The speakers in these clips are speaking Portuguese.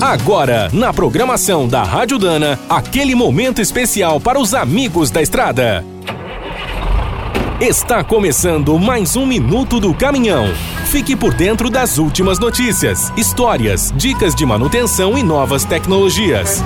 Agora, na programação da Rádio Dana, aquele momento especial para os amigos da estrada. Está começando mais um Minuto do Caminhão. Fique por dentro das últimas notícias, histórias, dicas de manutenção e novas tecnologias.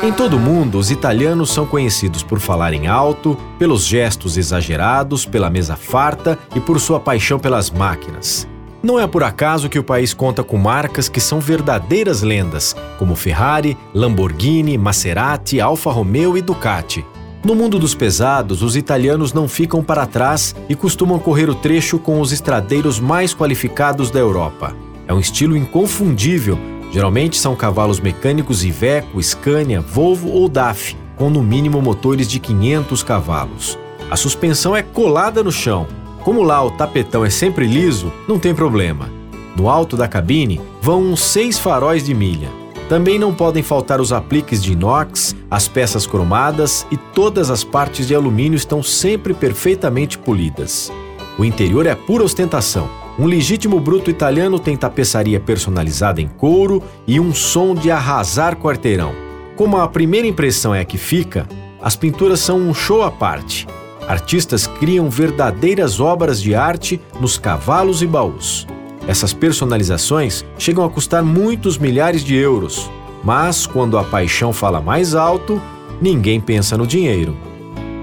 Em todo o mundo, os italianos são conhecidos por falarem alto, pelos gestos exagerados, pela mesa farta e por sua paixão pelas máquinas. Não é por acaso que o país conta com marcas que são verdadeiras lendas, como Ferrari, Lamborghini, Maserati, Alfa Romeo e Ducati. No mundo dos pesados, os italianos não ficam para trás e costumam correr o trecho com os estradeiros mais qualificados da Europa. É um estilo inconfundível Geralmente são cavalos mecânicos Iveco, Scania, Volvo ou DAF, com no mínimo motores de 500 cavalos. A suspensão é colada no chão. Como lá o tapetão é sempre liso, não tem problema. No alto da cabine vão uns seis faróis de milha. Também não podem faltar os apliques de inox, as peças cromadas e todas as partes de alumínio estão sempre perfeitamente polidas. O interior é pura ostentação. Um legítimo bruto italiano tem tapeçaria personalizada em couro e um som de arrasar quarteirão. Como a primeira impressão é a que fica, as pinturas são um show à parte. Artistas criam verdadeiras obras de arte nos cavalos e baús. Essas personalizações chegam a custar muitos milhares de euros, mas quando a paixão fala mais alto, ninguém pensa no dinheiro.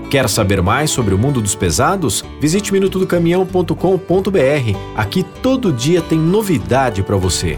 Quer saber mais sobre o mundo dos pesados? Visite minutodocaminhão.com.br. Aqui todo dia tem novidade para você.